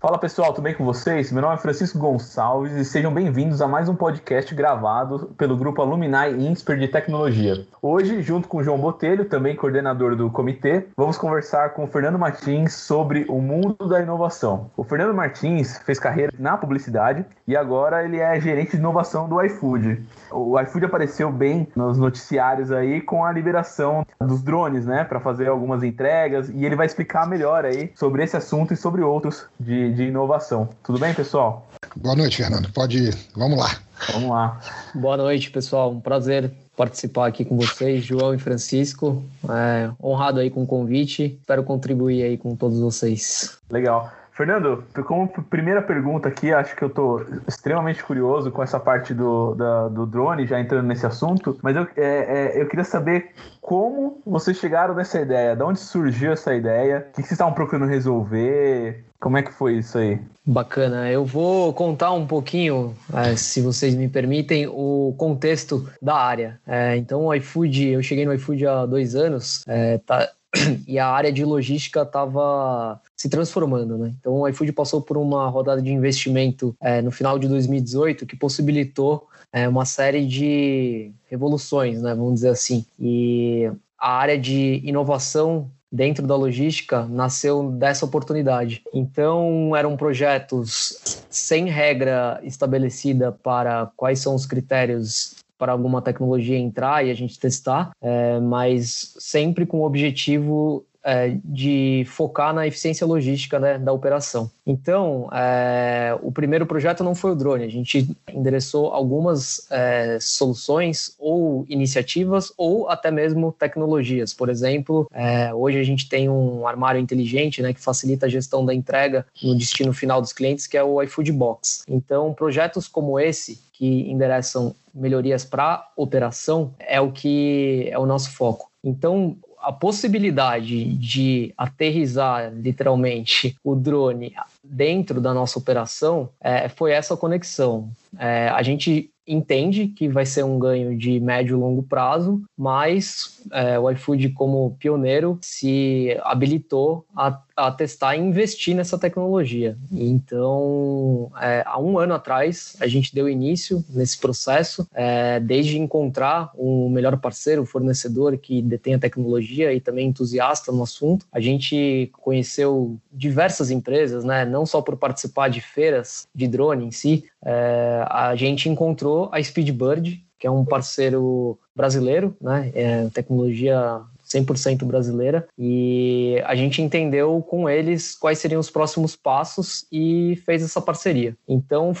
Fala pessoal, tudo bem com vocês? Meu nome é Francisco Gonçalves e sejam bem-vindos a mais um podcast gravado pelo grupo Alumni Insper de Tecnologia. Hoje, junto com o João Botelho, também coordenador do comitê, vamos conversar com o Fernando Martins sobre o mundo da inovação. O Fernando Martins fez carreira na publicidade e agora ele é gerente de inovação do iFood. O iFood apareceu bem nos noticiários aí com a liberação dos drones, né, para fazer algumas entregas e ele vai explicar melhor aí sobre esse assunto e sobre outros de de, inovação. Tudo bem, pessoal? Boa noite, Fernando. Pode ir. Vamos lá. Vamos lá. Boa noite, pessoal. Um prazer participar aqui com vocês, João e Francisco. É, honrado aí com o convite. Espero contribuir aí com todos vocês. Legal. Fernando, como primeira pergunta aqui, acho que eu estou extremamente curioso com essa parte do, da, do drone, já entrando nesse assunto, mas eu, é, é, eu queria saber como vocês chegaram nessa ideia, de onde surgiu essa ideia, o que vocês estavam procurando resolver, como é que foi isso aí? Bacana. Eu vou contar um pouquinho, é, se vocês me permitem, o contexto da área. É, então, o iFood, eu cheguei no iFood há dois anos, é, tá, e a área de logística estava se transformando, né? Então, o iFood passou por uma rodada de investimento é, no final de 2018 que possibilitou é, uma série de revoluções, né? Vamos dizer assim. E a área de inovação dentro da logística nasceu dessa oportunidade. Então, eram projetos sem regra estabelecida para quais são os critérios para alguma tecnologia entrar e a gente testar, é, mas sempre com o objetivo é, de focar na eficiência logística né, da operação. Então, é, o primeiro projeto não foi o drone, a gente endereçou algumas é, soluções ou iniciativas ou até mesmo tecnologias. Por exemplo, é, hoje a gente tem um armário inteligente né, que facilita a gestão da entrega no destino final dos clientes, que é o iFood Box. Então, projetos como esse, que endereçam melhorias para operação, é o que é o nosso foco. Então, a possibilidade de aterrizar literalmente o drone dentro da nossa operação é, foi essa conexão. É, a gente entende que vai ser um ganho de médio e longo prazo, mas é, o iFood, como pioneiro, se habilitou a, a, testar e investir nessa tecnologia. Então, é, há um ano atrás, a gente deu início nesse processo, é, desde encontrar um melhor parceiro, fornecedor que detém a tecnologia e também entusiasta no assunto. A gente conheceu diversas empresas, né, não só por participar de feiras de drone em si, é, a gente encontrou a Speedbird, que é um parceiro brasileiro, né? É tecnologia 100% brasileira, e a gente entendeu com eles quais seriam os próximos passos e fez essa parceria. Então,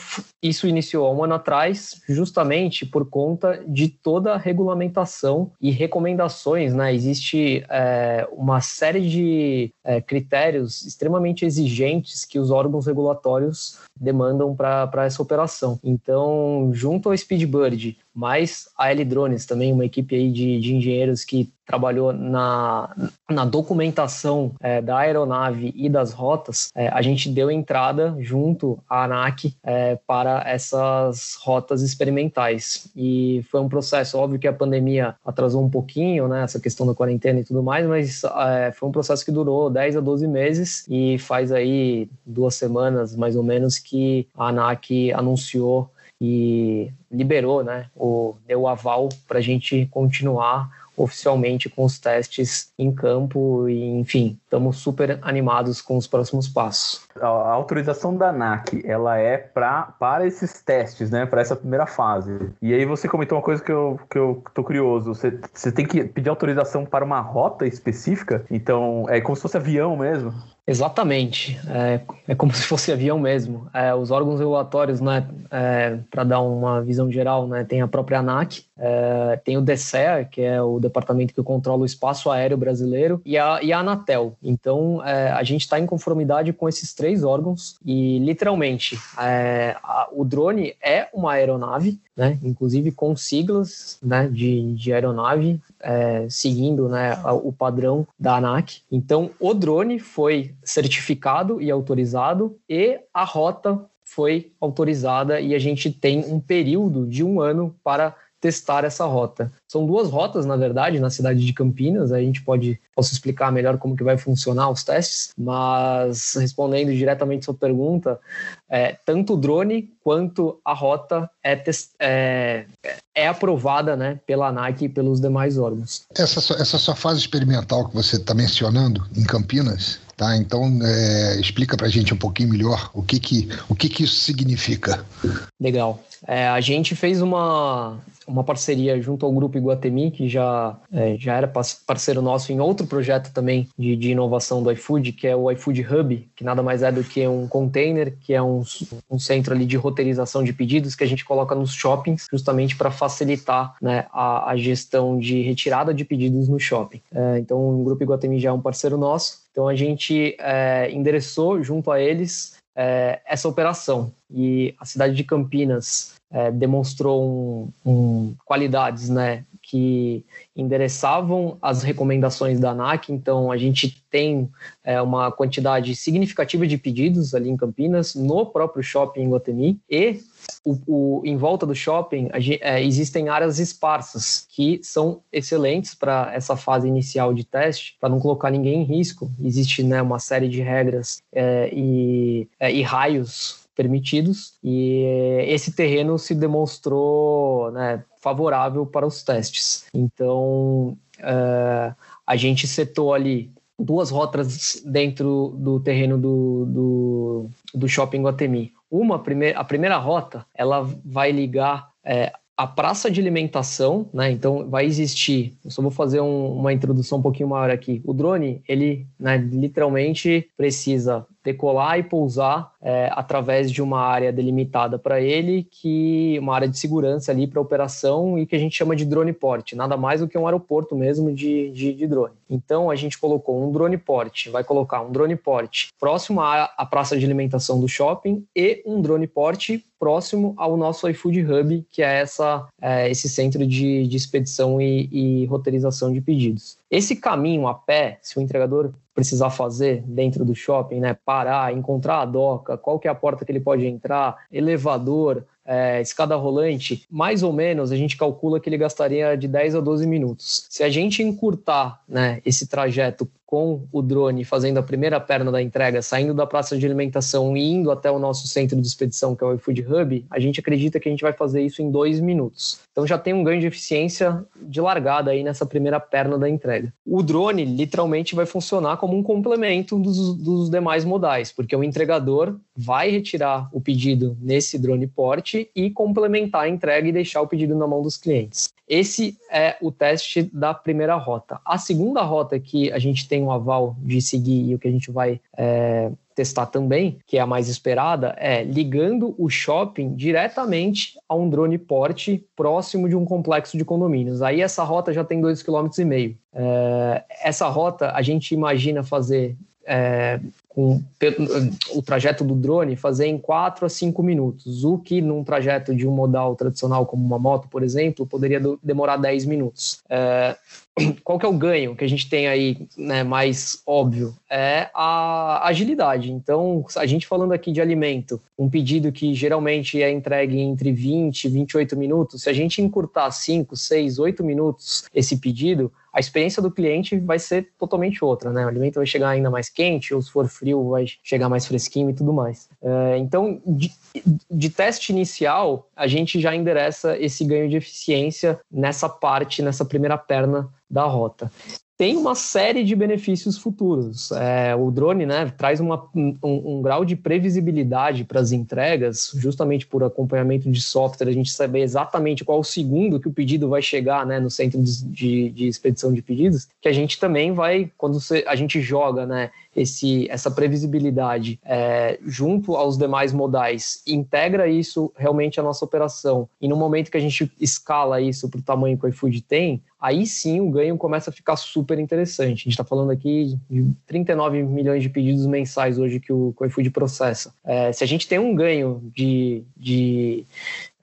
isso iniciou há um ano atrás, justamente por conta de toda a regulamentação e recomendações, né? Existe é, uma série de é, critérios extremamente exigentes que os órgãos regulatórios demandam para essa operação. Então, junto ao Speedbird, mais a L Drones, também uma equipe aí de, de engenheiros que trabalhou na, na documentação é, da aeronave e das rotas, é, a gente deu entrada junto à ANAC é, para essas rotas experimentais. E foi um processo, óbvio que a pandemia atrasou um pouquinho, né, essa questão da quarentena e tudo mais, mas é, foi um processo que durou 10 a 12 meses e faz aí duas semanas, mais ou menos, que a ANAC anunciou e liberou, né, o, deu o aval para a gente continuar oficialmente com os testes em campo e, enfim, estamos super animados com os próximos passos. A autorização da ANAC, ela é pra, para esses testes, né, para essa primeira fase. E aí você comentou uma coisa que eu, que eu tô curioso, você, você tem que pedir autorização para uma rota específica, então é como se fosse avião mesmo? Exatamente, é, é como se fosse avião mesmo. É, os órgãos regulatórios, né, é, para dar uma visão geral, né, tem a própria ANAC, é, tem o DSEA, que é o departamento que controla o espaço aéreo brasileiro, e a, e a Anatel. Então, é, a gente está em conformidade com esses três órgãos e, literalmente, é, a, o drone é uma aeronave, né, inclusive com siglas né, de, de aeronave, é, seguindo né, o padrão da ANAC. Então, o drone foi certificado e autorizado e a rota foi autorizada e a gente tem um período de um ano para testar essa rota. São duas rotas, na verdade, na cidade de Campinas. A gente pode posso explicar melhor como que vai funcionar os testes, mas respondendo diretamente sua pergunta, é, tanto o drone quanto a rota é, é, é aprovada né, pela ANAC e pelos demais órgãos. Essa, essa sua fase experimental que você está mencionando em Campinas, Tá, então é, explica para a gente um pouquinho melhor o que que, o que, que isso significa. Legal. É, a gente fez uma, uma parceria junto ao Grupo Iguatemi, que já, é, já era parceiro nosso em outro projeto também de, de inovação do iFood, que é o iFood Hub, que nada mais é do que um container, que é um, um centro ali de roteirização de pedidos que a gente coloca nos shoppings, justamente para facilitar né, a, a, gestão de retirada de pedidos no shopping. É, então, o Grupo Iguatemi já é um parceiro nosso, então a gente é, endereçou junto a eles é, essa operação. E a cidade de Campinas é, demonstrou um, um, qualidades né, que endereçavam as recomendações da ANAC. Então, a gente tem é, uma quantidade significativa de pedidos ali em Campinas, no próprio shopping em Guatemi, e o, o, em volta do shopping é, existem áreas esparsas que são excelentes para essa fase inicial de teste, para não colocar ninguém em risco. Existe né, uma série de regras é, e, é, e raios permitidos e esse terreno se demonstrou né, favorável para os testes. Então é, a gente setou ali duas rotas dentro do terreno do, do, do shopping Guatemi. Uma, a primeira rota, ela vai ligar é, a praça de alimentação, né? Então vai existir. Eu só vou fazer um, uma introdução um pouquinho maior aqui. O drone, ele né, literalmente precisa decolar e pousar é, através de uma área delimitada para ele, que uma área de segurança ali para operação e que a gente chama de drone port, nada mais do que um aeroporto mesmo de, de, de drone. Então a gente colocou um drone port, vai colocar um drone port próximo à, à praça de alimentação do shopping e um drone port próximo ao nosso iFood Hub, que é, essa, é esse centro de, de expedição e, e roteirização de pedidos. Esse caminho a pé, se o entregador precisar fazer dentro do shopping, né? Parar, encontrar a doca, qual que é a porta que ele pode entrar, elevador, é, escada rolante, mais ou menos a gente calcula que ele gastaria de 10 a 12 minutos. Se a gente encurtar né, esse trajeto com o drone fazendo a primeira perna da entrega, saindo da praça de alimentação e indo até o nosso centro de expedição, que é o iFood Hub, a gente acredita que a gente vai fazer isso em dois minutos. Então já tem um ganho de eficiência de largada aí nessa primeira perna da entrega. O drone literalmente vai funcionar como um complemento dos, dos demais modais, porque o entregador vai retirar o pedido nesse drone porte e complementar a entrega e deixar o pedido na mão dos clientes. Esse é o teste da primeira rota. A segunda rota que a gente tem um aval de seguir e o que a gente vai é, testar também, que é a mais esperada, é ligando o shopping diretamente a um drone porte próximo de um complexo de condomínios. Aí essa rota já tem 2,5 km. É, essa rota a gente imagina fazer é, com o trajeto do drone fazer em 4 a 5 minutos, o que num trajeto de um modal tradicional como uma moto, por exemplo, poderia demorar 10 minutos. É, qual que é o ganho que a gente tem aí, né, mais óbvio? É a agilidade. Então, a gente falando aqui de alimento, um pedido que geralmente é entregue entre 20 e 28 minutos, se a gente encurtar 5, 6, 8 minutos esse pedido, a experiência do cliente vai ser totalmente outra, né? O alimento vai chegar ainda mais quente, ou se for frio, vai chegar mais fresquinho e tudo mais. É, então, de, de, teste inicial, a gente já endereça esse ganho de eficiência nessa parte, nessa primeira perna da rota tem uma série de benefícios futuros. É, o drone né, traz uma, um, um, grau de previsibilidade para as entregas, justamente por acompanhamento de software, a gente saber exatamente qual o segundo que o pedido vai chegar né, no centro de, de expedição de pedidos, que a gente também vai, quando a gente joga né, esse, essa previsibilidade é, junto aos demais modais, integra isso realmente à nossa operação, e no momento que a gente escala isso para o tamanho que o iFood tem, aí sim o ganho começa a ficar super interessante. A gente está falando aqui de 39 milhões de pedidos mensais hoje que o, que o iFood processa. É, se a gente tem um ganho de, de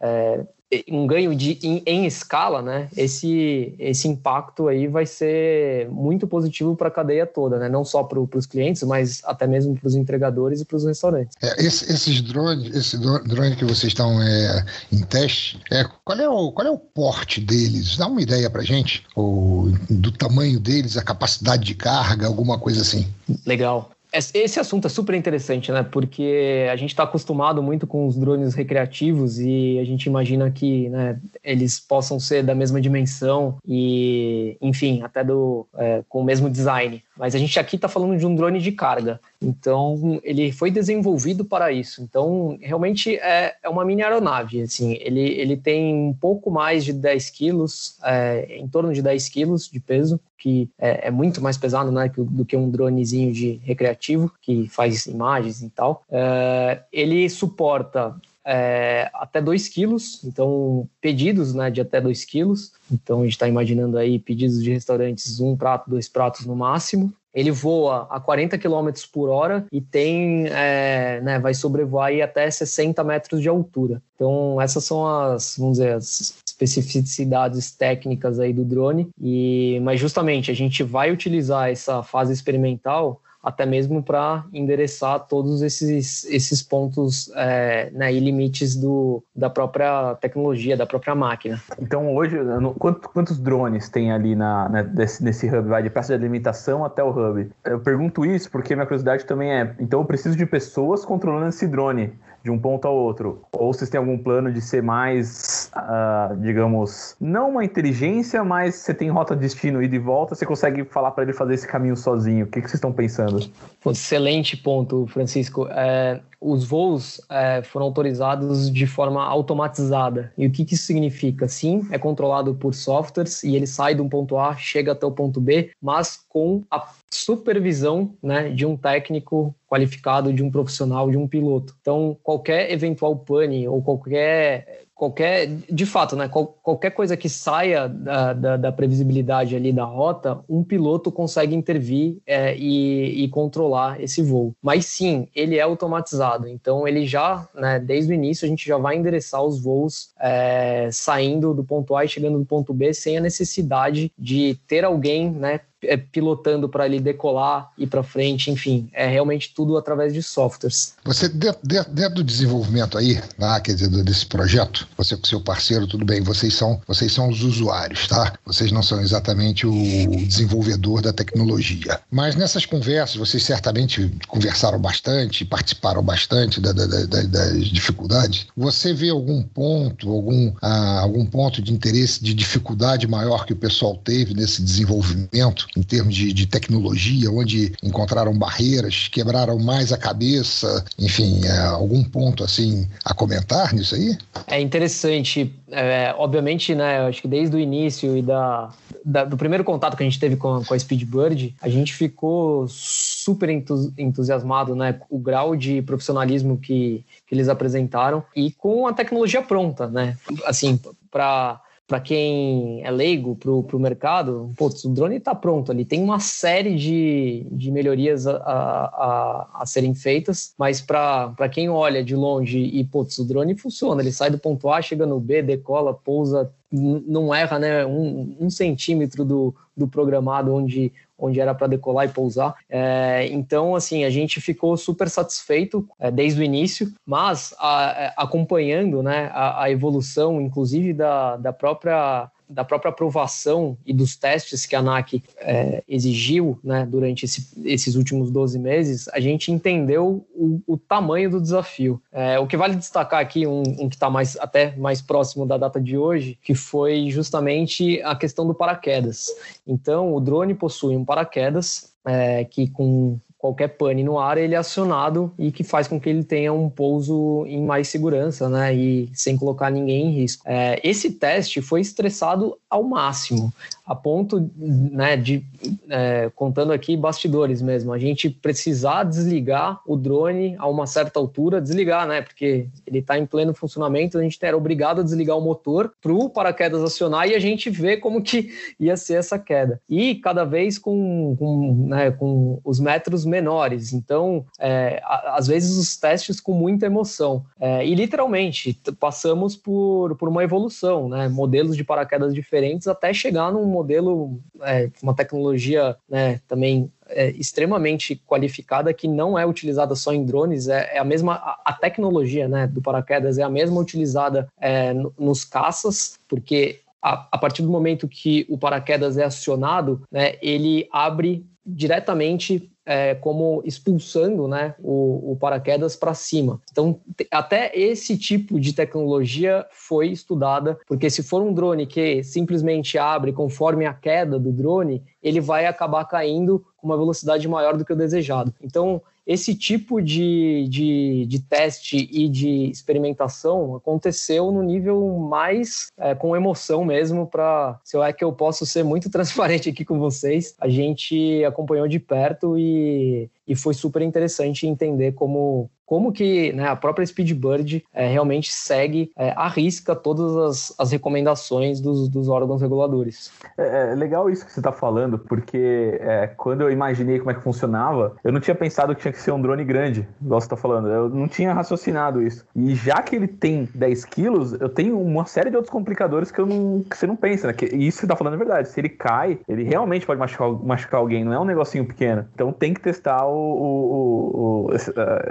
é, um ganho de, em, em, escala, né? Esse, esse impacto aí vai ser muito positivo para a cadeia toda, né? Não só para os clientes, mas até mesmo para os entregadores e para os restaurantes. É, esse, esses drones, esse drone que vocês estão é, em teste, é, qual, é o, qual é o porte deles? Dá uma ideia para gente, o, do tamanho deles, a capacidade de carga, alguma coisa assim. Legal. Esse assunto é super interessante, né? Porque a gente está acostumado muito com os drones recreativos e a gente imagina que né, eles possam ser da mesma dimensão e, enfim, até do, é, com o mesmo design. Mas a gente aqui está falando de um drone de carga. Então, ele foi desenvolvido para isso. Então, realmente é, é uma mini aeronave. Assim, ele, ele tem um pouco mais de 10 quilos, é, em torno de 10 quilos de peso, que é, é muito mais pesado né, do que um dronezinho de recreativo, que faz imagens e tal. É, ele suporta é, até 2 quilos, então pedidos né, de até 2 quilos. Então a gente está imaginando aí pedidos de restaurantes, um prato, dois pratos no máximo. Ele voa a 40 km por hora e tem, é, né, vai sobrevoar aí até 60 metros de altura. Então essas são as, vamos dizer, as especificidades técnicas aí do drone. E, mas justamente a gente vai utilizar essa fase experimental até mesmo para endereçar todos esses, esses pontos é, né, e limites do, da própria tecnologia, da própria máquina. Então, hoje, quantos, quantos drones tem ali na, né, desse, nesse hub, vai de peça de alimentação até o hub? Eu pergunto isso porque minha curiosidade também é, então eu preciso de pessoas controlando esse drone de um ponto ao outro? Ou vocês têm algum plano de ser mais, uh, digamos, não uma inteligência, mas você tem rota de destino e de volta, você consegue falar para ele fazer esse caminho sozinho? O que, que vocês estão pensando? Excelente ponto, Francisco. É, os voos é, foram autorizados de forma automatizada. E o que, que, isso significa? Sim, é controlado por softwares e ele sai um ponto A, chega até o ponto B, mas com a supervisão né, de um técnico qualificado, de um profissional, de um piloto. Então, qualquer eventual pane ou qualquer qualquer, de fato, né, qual, qualquer coisa que saia da, da, da, previsibilidade ali da rota, um piloto consegue intervir é, e, e, controlar esse voo. Mas sim, ele é automatizado, então ele já, né, desde o início, a gente já vai endereçar os voos é, saindo do ponto A e chegando do ponto B sem a necessidade de ter alguém, né, é, pilotando para ele decolar, ir para frente, enfim, é realmente tudo através de softwares. Você, dentro, dentro do desenvolvimento aí, né, quer dizer, desse projeto, você com seu parceiro, tudo bem, vocês são, vocês são os usuários, tá? Vocês não são exatamente o desenvolvedor da tecnologia. Mas nessas conversas, vocês certamente conversaram bastante, participaram bastante da, da, da, das dificuldades. Você vê algum ponto, algum, ah, algum ponto de interesse, de dificuldade maior que o pessoal teve nesse desenvolvimento? Em termos de, de tecnologia, onde encontraram barreiras, quebraram mais a cabeça, enfim, é, algum ponto assim a comentar nisso aí? É interessante. É, obviamente, né, eu acho que desde o início e da, da, do primeiro contato que a gente teve com, com a Speedbird, a gente ficou super entusiasmado, né, o grau de profissionalismo que, que eles apresentaram e com a tecnologia pronta, né, assim, para para quem é leigo para o mercado, putz, o drone está pronto ali. Tem uma série de, de melhorias a, a, a serem feitas, mas para quem olha de longe e, putz, o drone funciona, ele sai do ponto A, chega no B, decola, pousa, não erra né, um, um centímetro do, do programado onde, onde era para decolar e pousar. É, então, assim, a gente ficou super satisfeito é, desde o início, mas a, é, acompanhando né, a, a, evolução, inclusive da, da própria da própria aprovação e dos testes que a ANAC é, exigiu né, durante esse, esses últimos 12 meses, a gente entendeu o, o tamanho do desafio. É, o que vale destacar aqui, um, um que está mais, até mais próximo da data de hoje, que foi justamente a questão do paraquedas. Então, o drone possui um paraquedas é, que com qualquer pane no ar, ele é acionado e que faz com que ele tenha um pouso em mais segurança, né? E sem colocar ninguém em risco. É, esse teste foi estressado ao máximo. A ponto né, de, é, contando aqui bastidores mesmo, a gente precisar desligar o drone a uma certa altura, desligar, né? Porque ele está em pleno funcionamento, a gente era obrigado a desligar o motor para o paraquedas acionar e a gente vê como que ia ser essa queda. E cada vez com, com, né, com os metros menores. Então, é, às vezes os testes com muita emoção. É, e literalmente passamos por, por uma evolução, né? Modelos de paraquedas diferentes até chegar num modelo, é, uma tecnologia né, também é, extremamente qualificada que não é utilizada só em drones, é, é a mesma a, a, tecnologia né, do paraquedas é a mesma utilizada é, nos caças, porque a, a, partir do momento que o paraquedas é acionado, né, ele abre diretamente é, como expulsando né, o, o paraquedas para cima. Então, até esse tipo de tecnologia foi estudada, porque se for um drone que simplesmente abre conforme a queda do drone, ele vai acabar caindo com uma velocidade maior do que o desejado. Então, esse tipo de, de, de teste e de experimentação aconteceu no nível mais é, com emoção mesmo, para se é que eu posso ser muito transparente aqui com vocês, a gente acompanhou de perto e, e foi super interessante entender como, como que né, a própria Speedbird é, realmente segue é, à risca todas as, as recomendações dos, dos órgãos reguladores. É, é legal isso que você está falando, porque é, quando eu imaginei como é que funcionava, eu não tinha pensado que tinha que ser um drone grande, igual você está falando. Eu não tinha raciocinado isso. E já que ele tem 10 quilos, eu tenho uma série de outros complicadores que, eu não, que você não pensa, né? Que, isso que você está falando é verdade. Se ele cai, ele realmente pode machucar, machucar alguém, não é um negocinho pequeno. Então tem que testar o, o, o,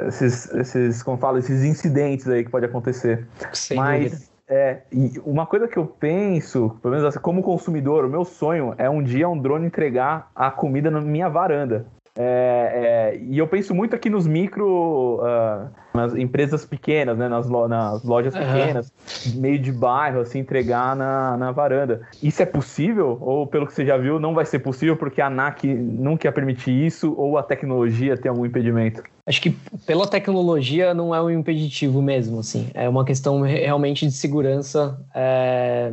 esses esses, como fala, esses incidentes aí que pode acontecer. Sem Mas dúvida. É, e uma coisa que eu penso, pelo menos assim, como consumidor, o meu sonho é um dia um drone entregar a comida na minha varanda. É, é, e eu penso muito aqui nos micro, uh, nas empresas pequenas, né, nas, lo, nas lojas uhum. pequenas, meio de bairro, assim, entregar na, na varanda. Isso é possível? Ou, pelo que você já viu, não vai ser possível porque a ANAC não quer permitir isso ou a tecnologia tem algum impedimento? Acho que pela tecnologia não é um impeditivo mesmo, assim. É uma questão realmente de segurança é,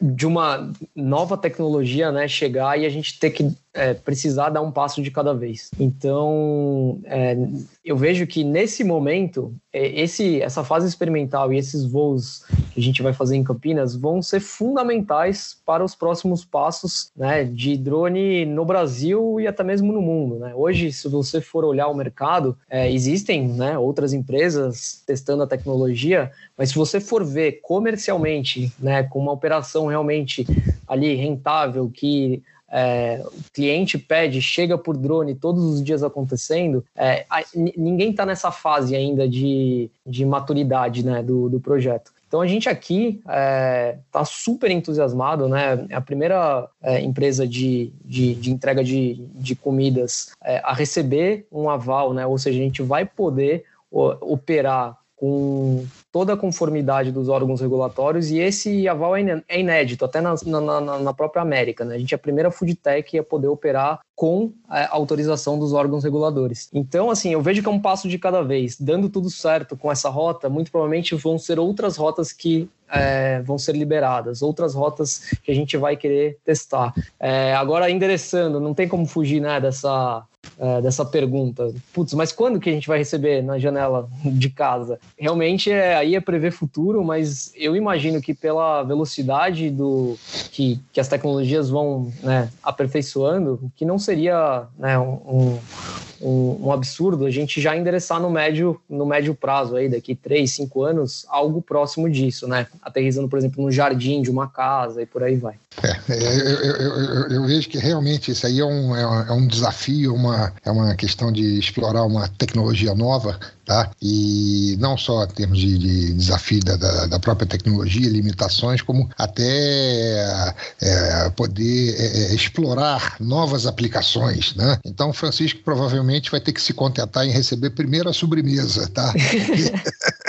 de uma nova tecnologia, né, chegar e a gente ter que é, precisar dar um passo de cada vez. Então, é, eu vejo que nesse momento, esse, essa fase experimental e esses voos que a gente vai fazer em Campinas vão ser fundamentais para os próximos passos né, de drone no Brasil e até mesmo no mundo. Né? Hoje, se você for olhar o mercado, é, existem né, outras empresas testando a tecnologia, mas se você for ver comercialmente, né, com uma operação realmente ali rentável, que é, o cliente pede, chega por drone todos os dias acontecendo, é, ninguém está nessa fase ainda de, de maturidade né, do, do projeto. Então a gente aqui está é, tá super entusiasmado, né? É a primeira é, empresa de, de, de, entrega de, de comidas é, a receber um aval, né? Ou seja, a gente vai poder operar com toda a conformidade dos órgãos regulatórios e esse aval é, é inédito, até na, na, na própria América. Né? A gente é a primeira food tech a poder operar com a autorização dos órgãos reguladores. Então, assim, eu vejo que é um passo de cada vez. Dando tudo certo com essa rota, muito provavelmente vão ser outras rotas que é, vão ser liberadas, outras rotas que a gente vai querer testar. É, agora, endereçando, não tem como fugir né, dessa é, dessa pergunta. Putz, mas quando que a gente vai receber na janela de casa? Realmente é, aí é prever futuro, mas eu imagino que pela velocidade do que, que as tecnologias vão né, aperfeiçoando, que não seria né, um, um, um, absurdo a gente já endereçar no médio, no médio prazo, aí, daqui três, cinco anos, algo próximo disso, né? Aterrizando, por exemplo, no jardim de uma casa e por aí vai. É, é eu, eu, eu, vejo que realmente isso aí é um, é um desafio, uma, é uma questão de explorar uma tecnologia nova tá? E não só em termos de, de desafio da, da, própria tecnologia, limitações, como até é, poder é, é, explorar novas aplicações, né? Então, Francisco provavelmente vai ter que se contentar em receber primeiro a sobremesa, tá?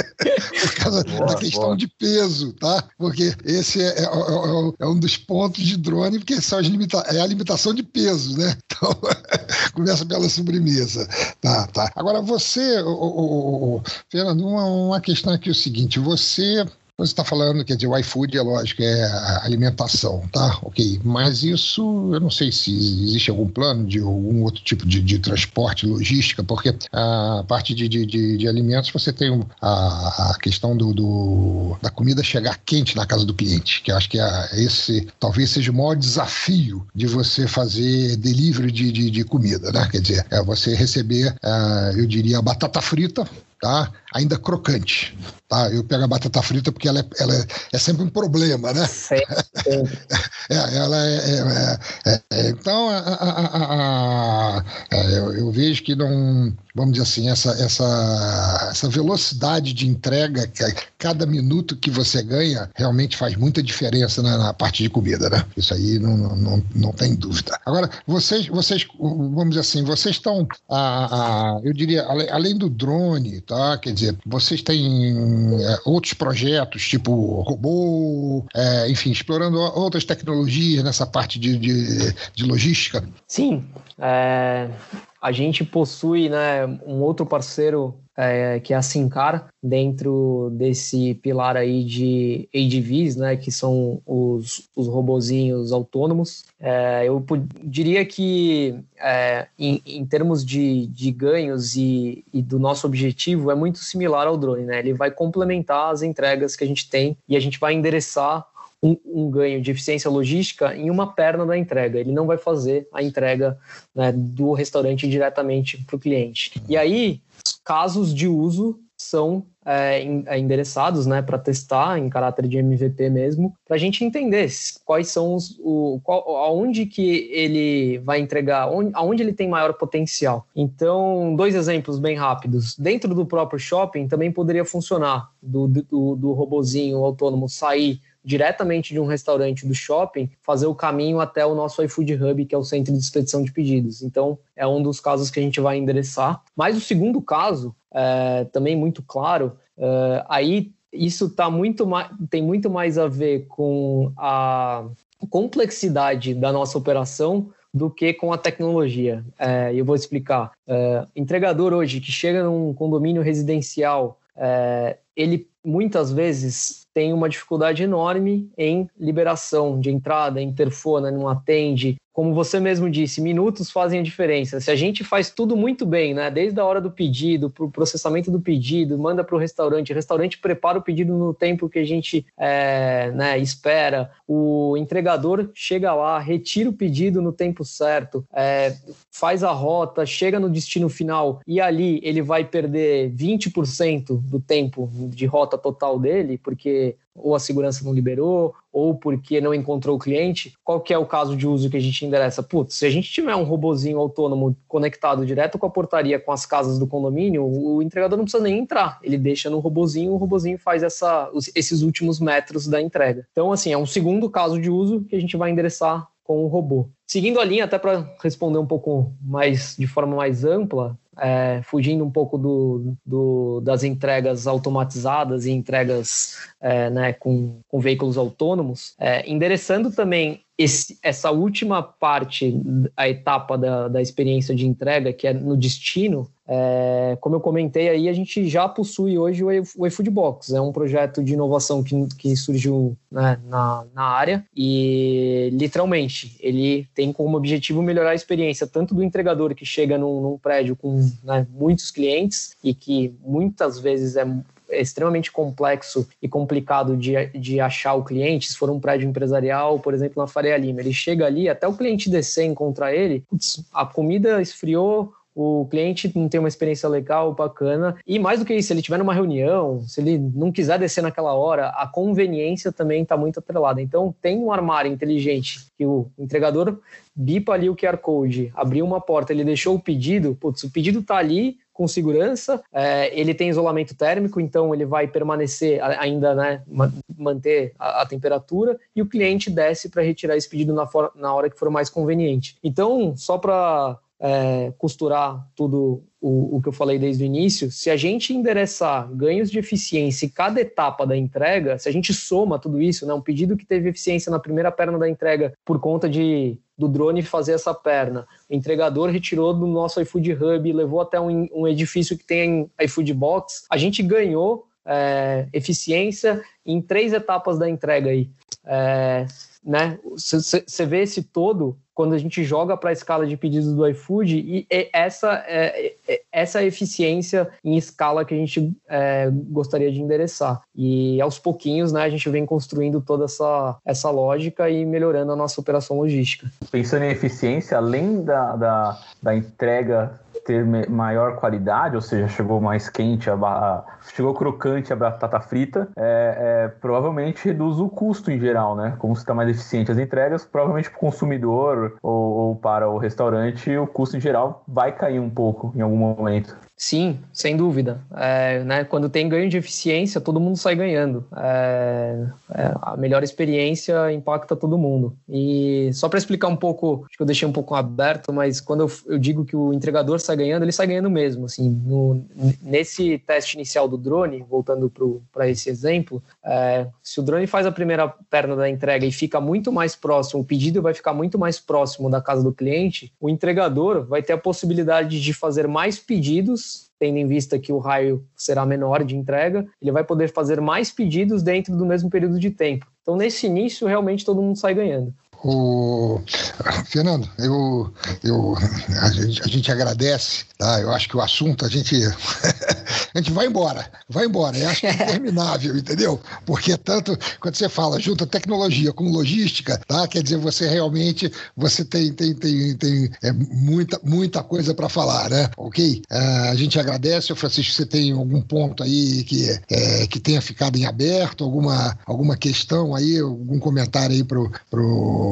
causa boa, da questão boa. de peso, tá? Porque esse é, é, é, é, um dos pontos de drone, porque são as limita é a limitação de peso, né? Então, começa pela sobremesa. Tá, tá. Agora, você, o, o, o, Fernando, uma, uma questão aqui é o seguinte: você Você está falando, quer dizer, o iFood é lógico, é alimentação, tá? Ok. Mas isso, eu não sei se existe algum plano de algum outro tipo de, de transporte, logística, porque a parte de, de, de, alimentos você tem a, a questão do, do, da comida chegar quente na casa do cliente, que acho que é esse talvez seja o maior desafio de você fazer delivery de, comida, né? Quer dizer, é você receber, uh, eu diria, a batata frita, tá? Ainda crocante, tá? Eu pego a batata frita porque ela é, ela é, é sempre um problema, né? É, ela é, é, é, é então a, a, a, eu, eu, vejo que não, vamos dizer assim, essa, essa, essa velocidade de entrega, cada minuto que você ganha realmente faz muita diferença na, na parte de comida, né? Isso aí não, não, não tem dúvida. Agora, vocês, vocês, vamos dizer assim, vocês estão, a, eu diria, além do drone, tá? tá? Quer dizer, vocês têm é, outros projetos, tipo robô, é, enfim, explorando outras tecnologias nessa parte de, de, de logística? Sim. É, a gente possui né, um outro parceiro é, que é a Sincar, dentro desse pilar aí de ADVs, né, que são os, os robozinhos autônomos. É, eu diria que, é, em, em, termos de, de ganhos e, e, do nosso objetivo, é muito similar ao drone. Né? Ele vai complementar as entregas que a gente tem e a gente vai endereçar um, um, ganho de eficiência logística em uma perna da entrega. Ele não vai fazer a entrega né, do restaurante diretamente para o cliente. E aí, casos de uso são é, é endereçados né, para testar em caráter de MVP mesmo, para a gente entender quais são os. O, qual, aonde que ele vai entregar, onde, aonde ele tem maior potencial. Então, dois exemplos bem rápidos. Dentro do próprio shopping também poderia funcionar do, do, do robozinho autônomo sair diretamente de um restaurante do shopping, fazer o caminho até o nosso iFood Hub, que é o centro de expedição de pedidos. Então, é um dos casos que a gente vai endereçar. Mas o segundo caso, é, também muito claro, é, aí isso tá muito mais, tem muito mais a ver com a complexidade da nossa operação do que com a tecnologia. É, eu vou explicar. É, entregador hoje que chega num condomínio residencial, é, ele muitas vezes tem uma dificuldade enorme em liberação de entrada, interfona, não atende, como você mesmo disse, minutos fazem a diferença. Se a gente faz tudo muito bem, né? Desde a hora do pedido, para o processamento do pedido, manda para o restaurante, o restaurante prepara o pedido no tempo que a gente é, né, espera, o entregador chega lá, retira o pedido no tempo certo, é, faz a rota, chega no destino final e ali ele vai perder 20% do tempo de rota total dele, porque ou a segurança não liberou, ou porque não encontrou o cliente, qual que é o caso de uso que a gente endereça? Putz, se a gente tiver um robozinho autônomo conectado direto com a portaria, com as casas do condomínio, o entregador não precisa nem entrar, ele deixa no robozinho, o robozinho faz essa, esses últimos metros da entrega. Então, assim, é um segundo caso de uso que a gente vai endereçar com o robô. Seguindo a linha, até para responder um pouco mais de forma mais ampla, é, fugindo um pouco do, do, das entregas automatizadas e entregas é, né, com, com, veículos autônomos, é, endereçando também esse, essa última parte, a etapa da, da experiência de entrega, que é no destino, é, como eu comentei aí, a gente já possui hoje o iFood Box. É um projeto de inovação que, que surgiu né, na, na área e, literalmente, ele tem como objetivo melhorar a experiência tanto do entregador que chega num, num prédio com né, muitos clientes e que muitas vezes é é extremamente complexo e complicado de, de achar o cliente, se for um prédio empresarial, por exemplo, na Faria Lima. Ele chega ali, até o cliente descer e encontrar ele, putz, a comida esfriou, o cliente não tem uma experiência legal, bacana. E mais do que isso, se ele estiver numa reunião, se ele não quiser descer naquela hora, a conveniência também está muito atrelada. Então, tem um armário inteligente que o entregador bipa ali o QR Code, abriu uma porta, ele deixou o pedido, putz, o pedido está ali, com segurança. É, ele tem isolamento térmico, então ele vai permanecer ainda, né, manter a, a temperatura e o cliente desce para retirar esse pedido na, for, na hora que for mais conveniente. Então, só para é, costurar tudo o, o, que eu falei desde o início, se a gente endereçar ganhos de eficiência em cada etapa da entrega, se a gente soma tudo isso, né, um pedido que teve eficiência na primeira perna da entrega por conta de do drone fazer essa perna, o entregador retirou do nosso iFood Hub e levou até um, um edifício que tem iFood Box, a gente ganhou é, eficiência em três etapas da entrega aí. É, né? Você vê esse todo quando a gente joga para a escala de pedidos do iFood e essa é, essa eficiência em escala que a gente é, gostaria de endereçar. E aos pouquinhos, né, a gente vem construindo toda essa, essa lógica e melhorando a nossa operação logística. Pensando em eficiência, além da, da, da entrega ter maior qualidade, ou seja, chegou mais quente, a, chegou crocante a batata frita, é, é, provavelmente reduz o custo em geral, né? Como está mais eficiente as entregas, provavelmente para o consumidor ou, ou para o restaurante, o custo em geral vai cair um pouco em algum momento. Sim, sem dúvida. É, né, quando tem ganho de eficiência, todo mundo sai ganhando. É, é, a melhor experiência impacta todo mundo. E só para explicar um pouco, acho que eu deixei um pouco aberto, mas quando eu, eu digo que o entregador sai ganhando, ele sai ganhando mesmo. Assim, no, nesse teste inicial do drone, voltando para esse exemplo, é, se o drone faz a primeira perna da entrega e fica muito mais próximo, o pedido vai ficar muito mais próximo da casa do cliente, o entregador vai ter a possibilidade de fazer mais pedidos tendo em vista que o raio será menor de entrega, ele vai poder fazer mais pedidos dentro do mesmo período de tempo. Então, nesse início, realmente todo mundo sai ganhando. O Fernando, eu, eu a, gente, a gente agradece, tá? Eu acho que o assunto a gente a gente vai embora, vai embora. Eu acho que é interminável, entendeu? Porque tanto quando você fala junta tecnologia com logística, tá? Quer dizer, você realmente você tem tem tem, tem é, muita muita coisa para falar, né? Ok? Uh, a gente agradece, Francisco. Você tem algum ponto aí que é, que tenha ficado em aberto, alguma alguma questão aí, algum comentário aí pro,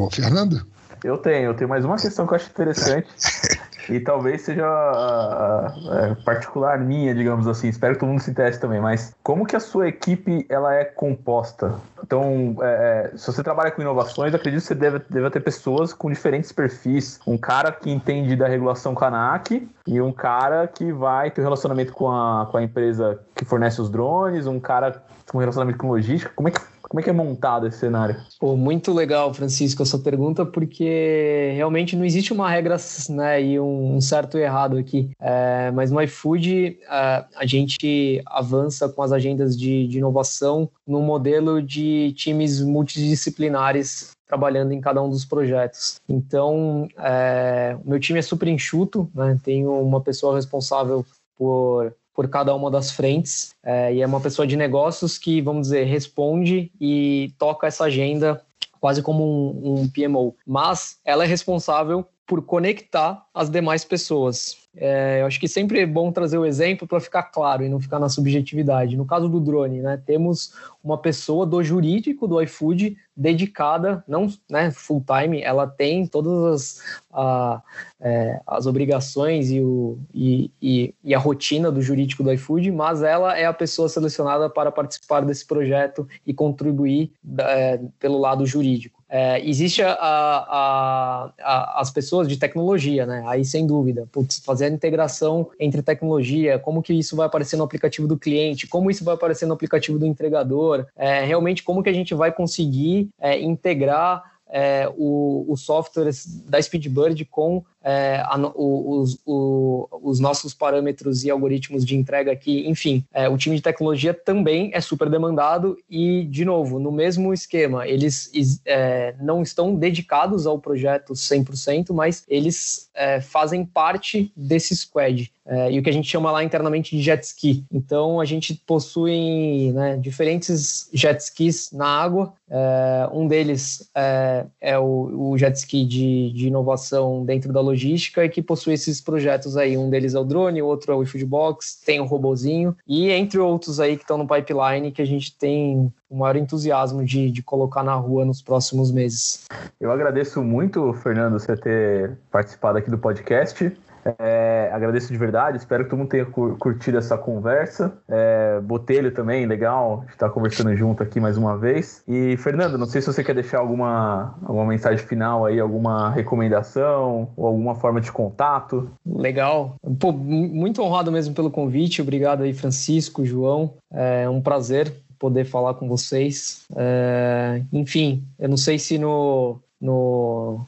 Fernando? Eu tenho, eu tenho mais uma questão que eu acho interessante e talvez seja a, particular minha, digamos assim. Espero que todo mundo se interesse também. Mas como que a sua equipe ela é composta? Então, é, é, se você trabalha com inovações, acredito que você deve, deve ter pessoas com diferentes perfis. Um cara que entende da regulação CANAC e um cara que vai ter um relacionamento com a, com a empresa que fornece os drones, um cara com relacionamento com logística. Como é que como é que é montado esse cenário? Pô, muito legal, Francisco, essa pergunta, porque realmente não existe uma regra né, e um certo e errado aqui. É, mas no iFood, a, a gente avança com as agendas de, de inovação no modelo de times multidisciplinares trabalhando em cada um dos projetos. Então, é, meu time é super enxuto, né? tenho uma pessoa responsável por por cada uma das frentes. É, e é uma pessoa de negócios que, vamos dizer, responde e toca essa agenda quase como um, um PMO. Mas ela é responsável por conectar as demais pessoas. É, eu acho que sempre é bom trazer o exemplo para ficar claro e não ficar na subjetividade. No caso do drone, né, temos uma pessoa do jurídico do iFood dedicada, não né, full time, ela tem todas as, a, é, as obrigações e, o, e, e, e, a rotina do jurídico do iFood, mas ela é a pessoa selecionada para participar desse projeto e contribuir é, pelo lado jurídico. É, existe a, a, a, as pessoas de tecnologia, né? Aí sem dúvida, Putz, fazer a integração entre tecnologia, como que isso vai aparecer no aplicativo do cliente, como isso vai aparecer no aplicativo do entregador, é, realmente como que a gente vai conseguir é, integrar é, o, o software da Speedbird com é, a, os, o, os, nossos parâmetros e algoritmos de entrega aqui, enfim, é, o time de tecnologia também é super demandado e, de novo, no mesmo esquema, eles é, não estão dedicados ao projeto 100%, mas eles é, fazem parte desse squad. É, e o que a gente chama lá internamente de jet ski. Então, a gente possui né, diferentes jet skis na água. É, um deles é, o, o, jet ski de, de inovação dentro da logística e que possui esses projetos aí. Um deles é o drone, o outro é o Foodbox, tem o robozinho e entre outros aí que estão no pipeline que a gente tem o maior entusiasmo de, de colocar na rua nos próximos meses. Eu agradeço muito, Fernando, você ter participado aqui do podcast. É, agradeço de verdade, espero que todo mundo tenha curtido essa conversa. É, Botelho também, legal, estar conversando junto aqui mais uma vez. E Fernando, não sei se você quer deixar alguma, alguma mensagem final aí, alguma recomendação ou alguma forma de contato. Legal, Pô, muito honrado mesmo pelo convite. Obrigado aí, Francisco, João. É um prazer poder falar com vocês. É, enfim, eu não sei se no no,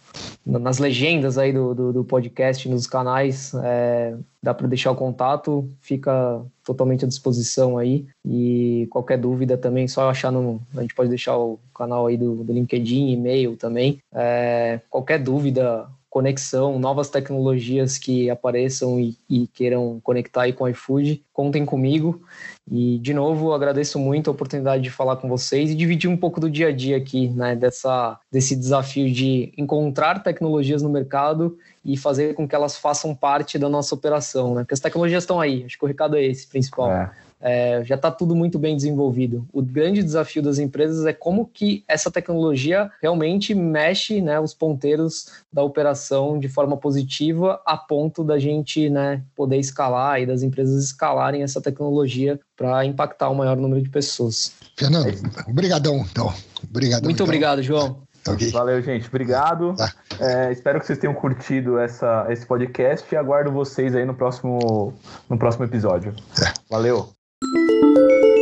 nas legendas aí do, do, do podcast, nos canais, é, dá para deixar o contato, fica totalmente à disposição aí. E qualquer dúvida também, só achar no. A gente pode deixar o canal aí do, do LinkedIn, e-mail também. É, qualquer dúvida, conexão, novas tecnologias que apareçam e, e, queiram conectar aí com o iFood, contem comigo. E, de novo, agradeço muito a oportunidade de falar com vocês e dividir um pouco do dia a dia aqui, né, dessa, desse desafio de encontrar tecnologias no mercado e fazer com que elas façam parte da nossa operação, né? Porque as tecnologias estão aí, acho que o recado é esse, principal. É. É, já está tudo muito bem desenvolvido. O grande desafio das empresas é como que essa tecnologia realmente mexe né, os ponteiros da operação de forma positiva a ponto da gente né, poder escalar e das empresas escalarem essa tecnologia para impactar o maior número de pessoas. Fernando, obrigadão, então. Obrigado. Muito então. obrigado, João. Okay. Valeu, gente. Obrigado. Tá. É, espero que vocês tenham curtido essa, esse podcast e aguardo vocês aí no próximo, no próximo episódio. É. Valeu. Thank you.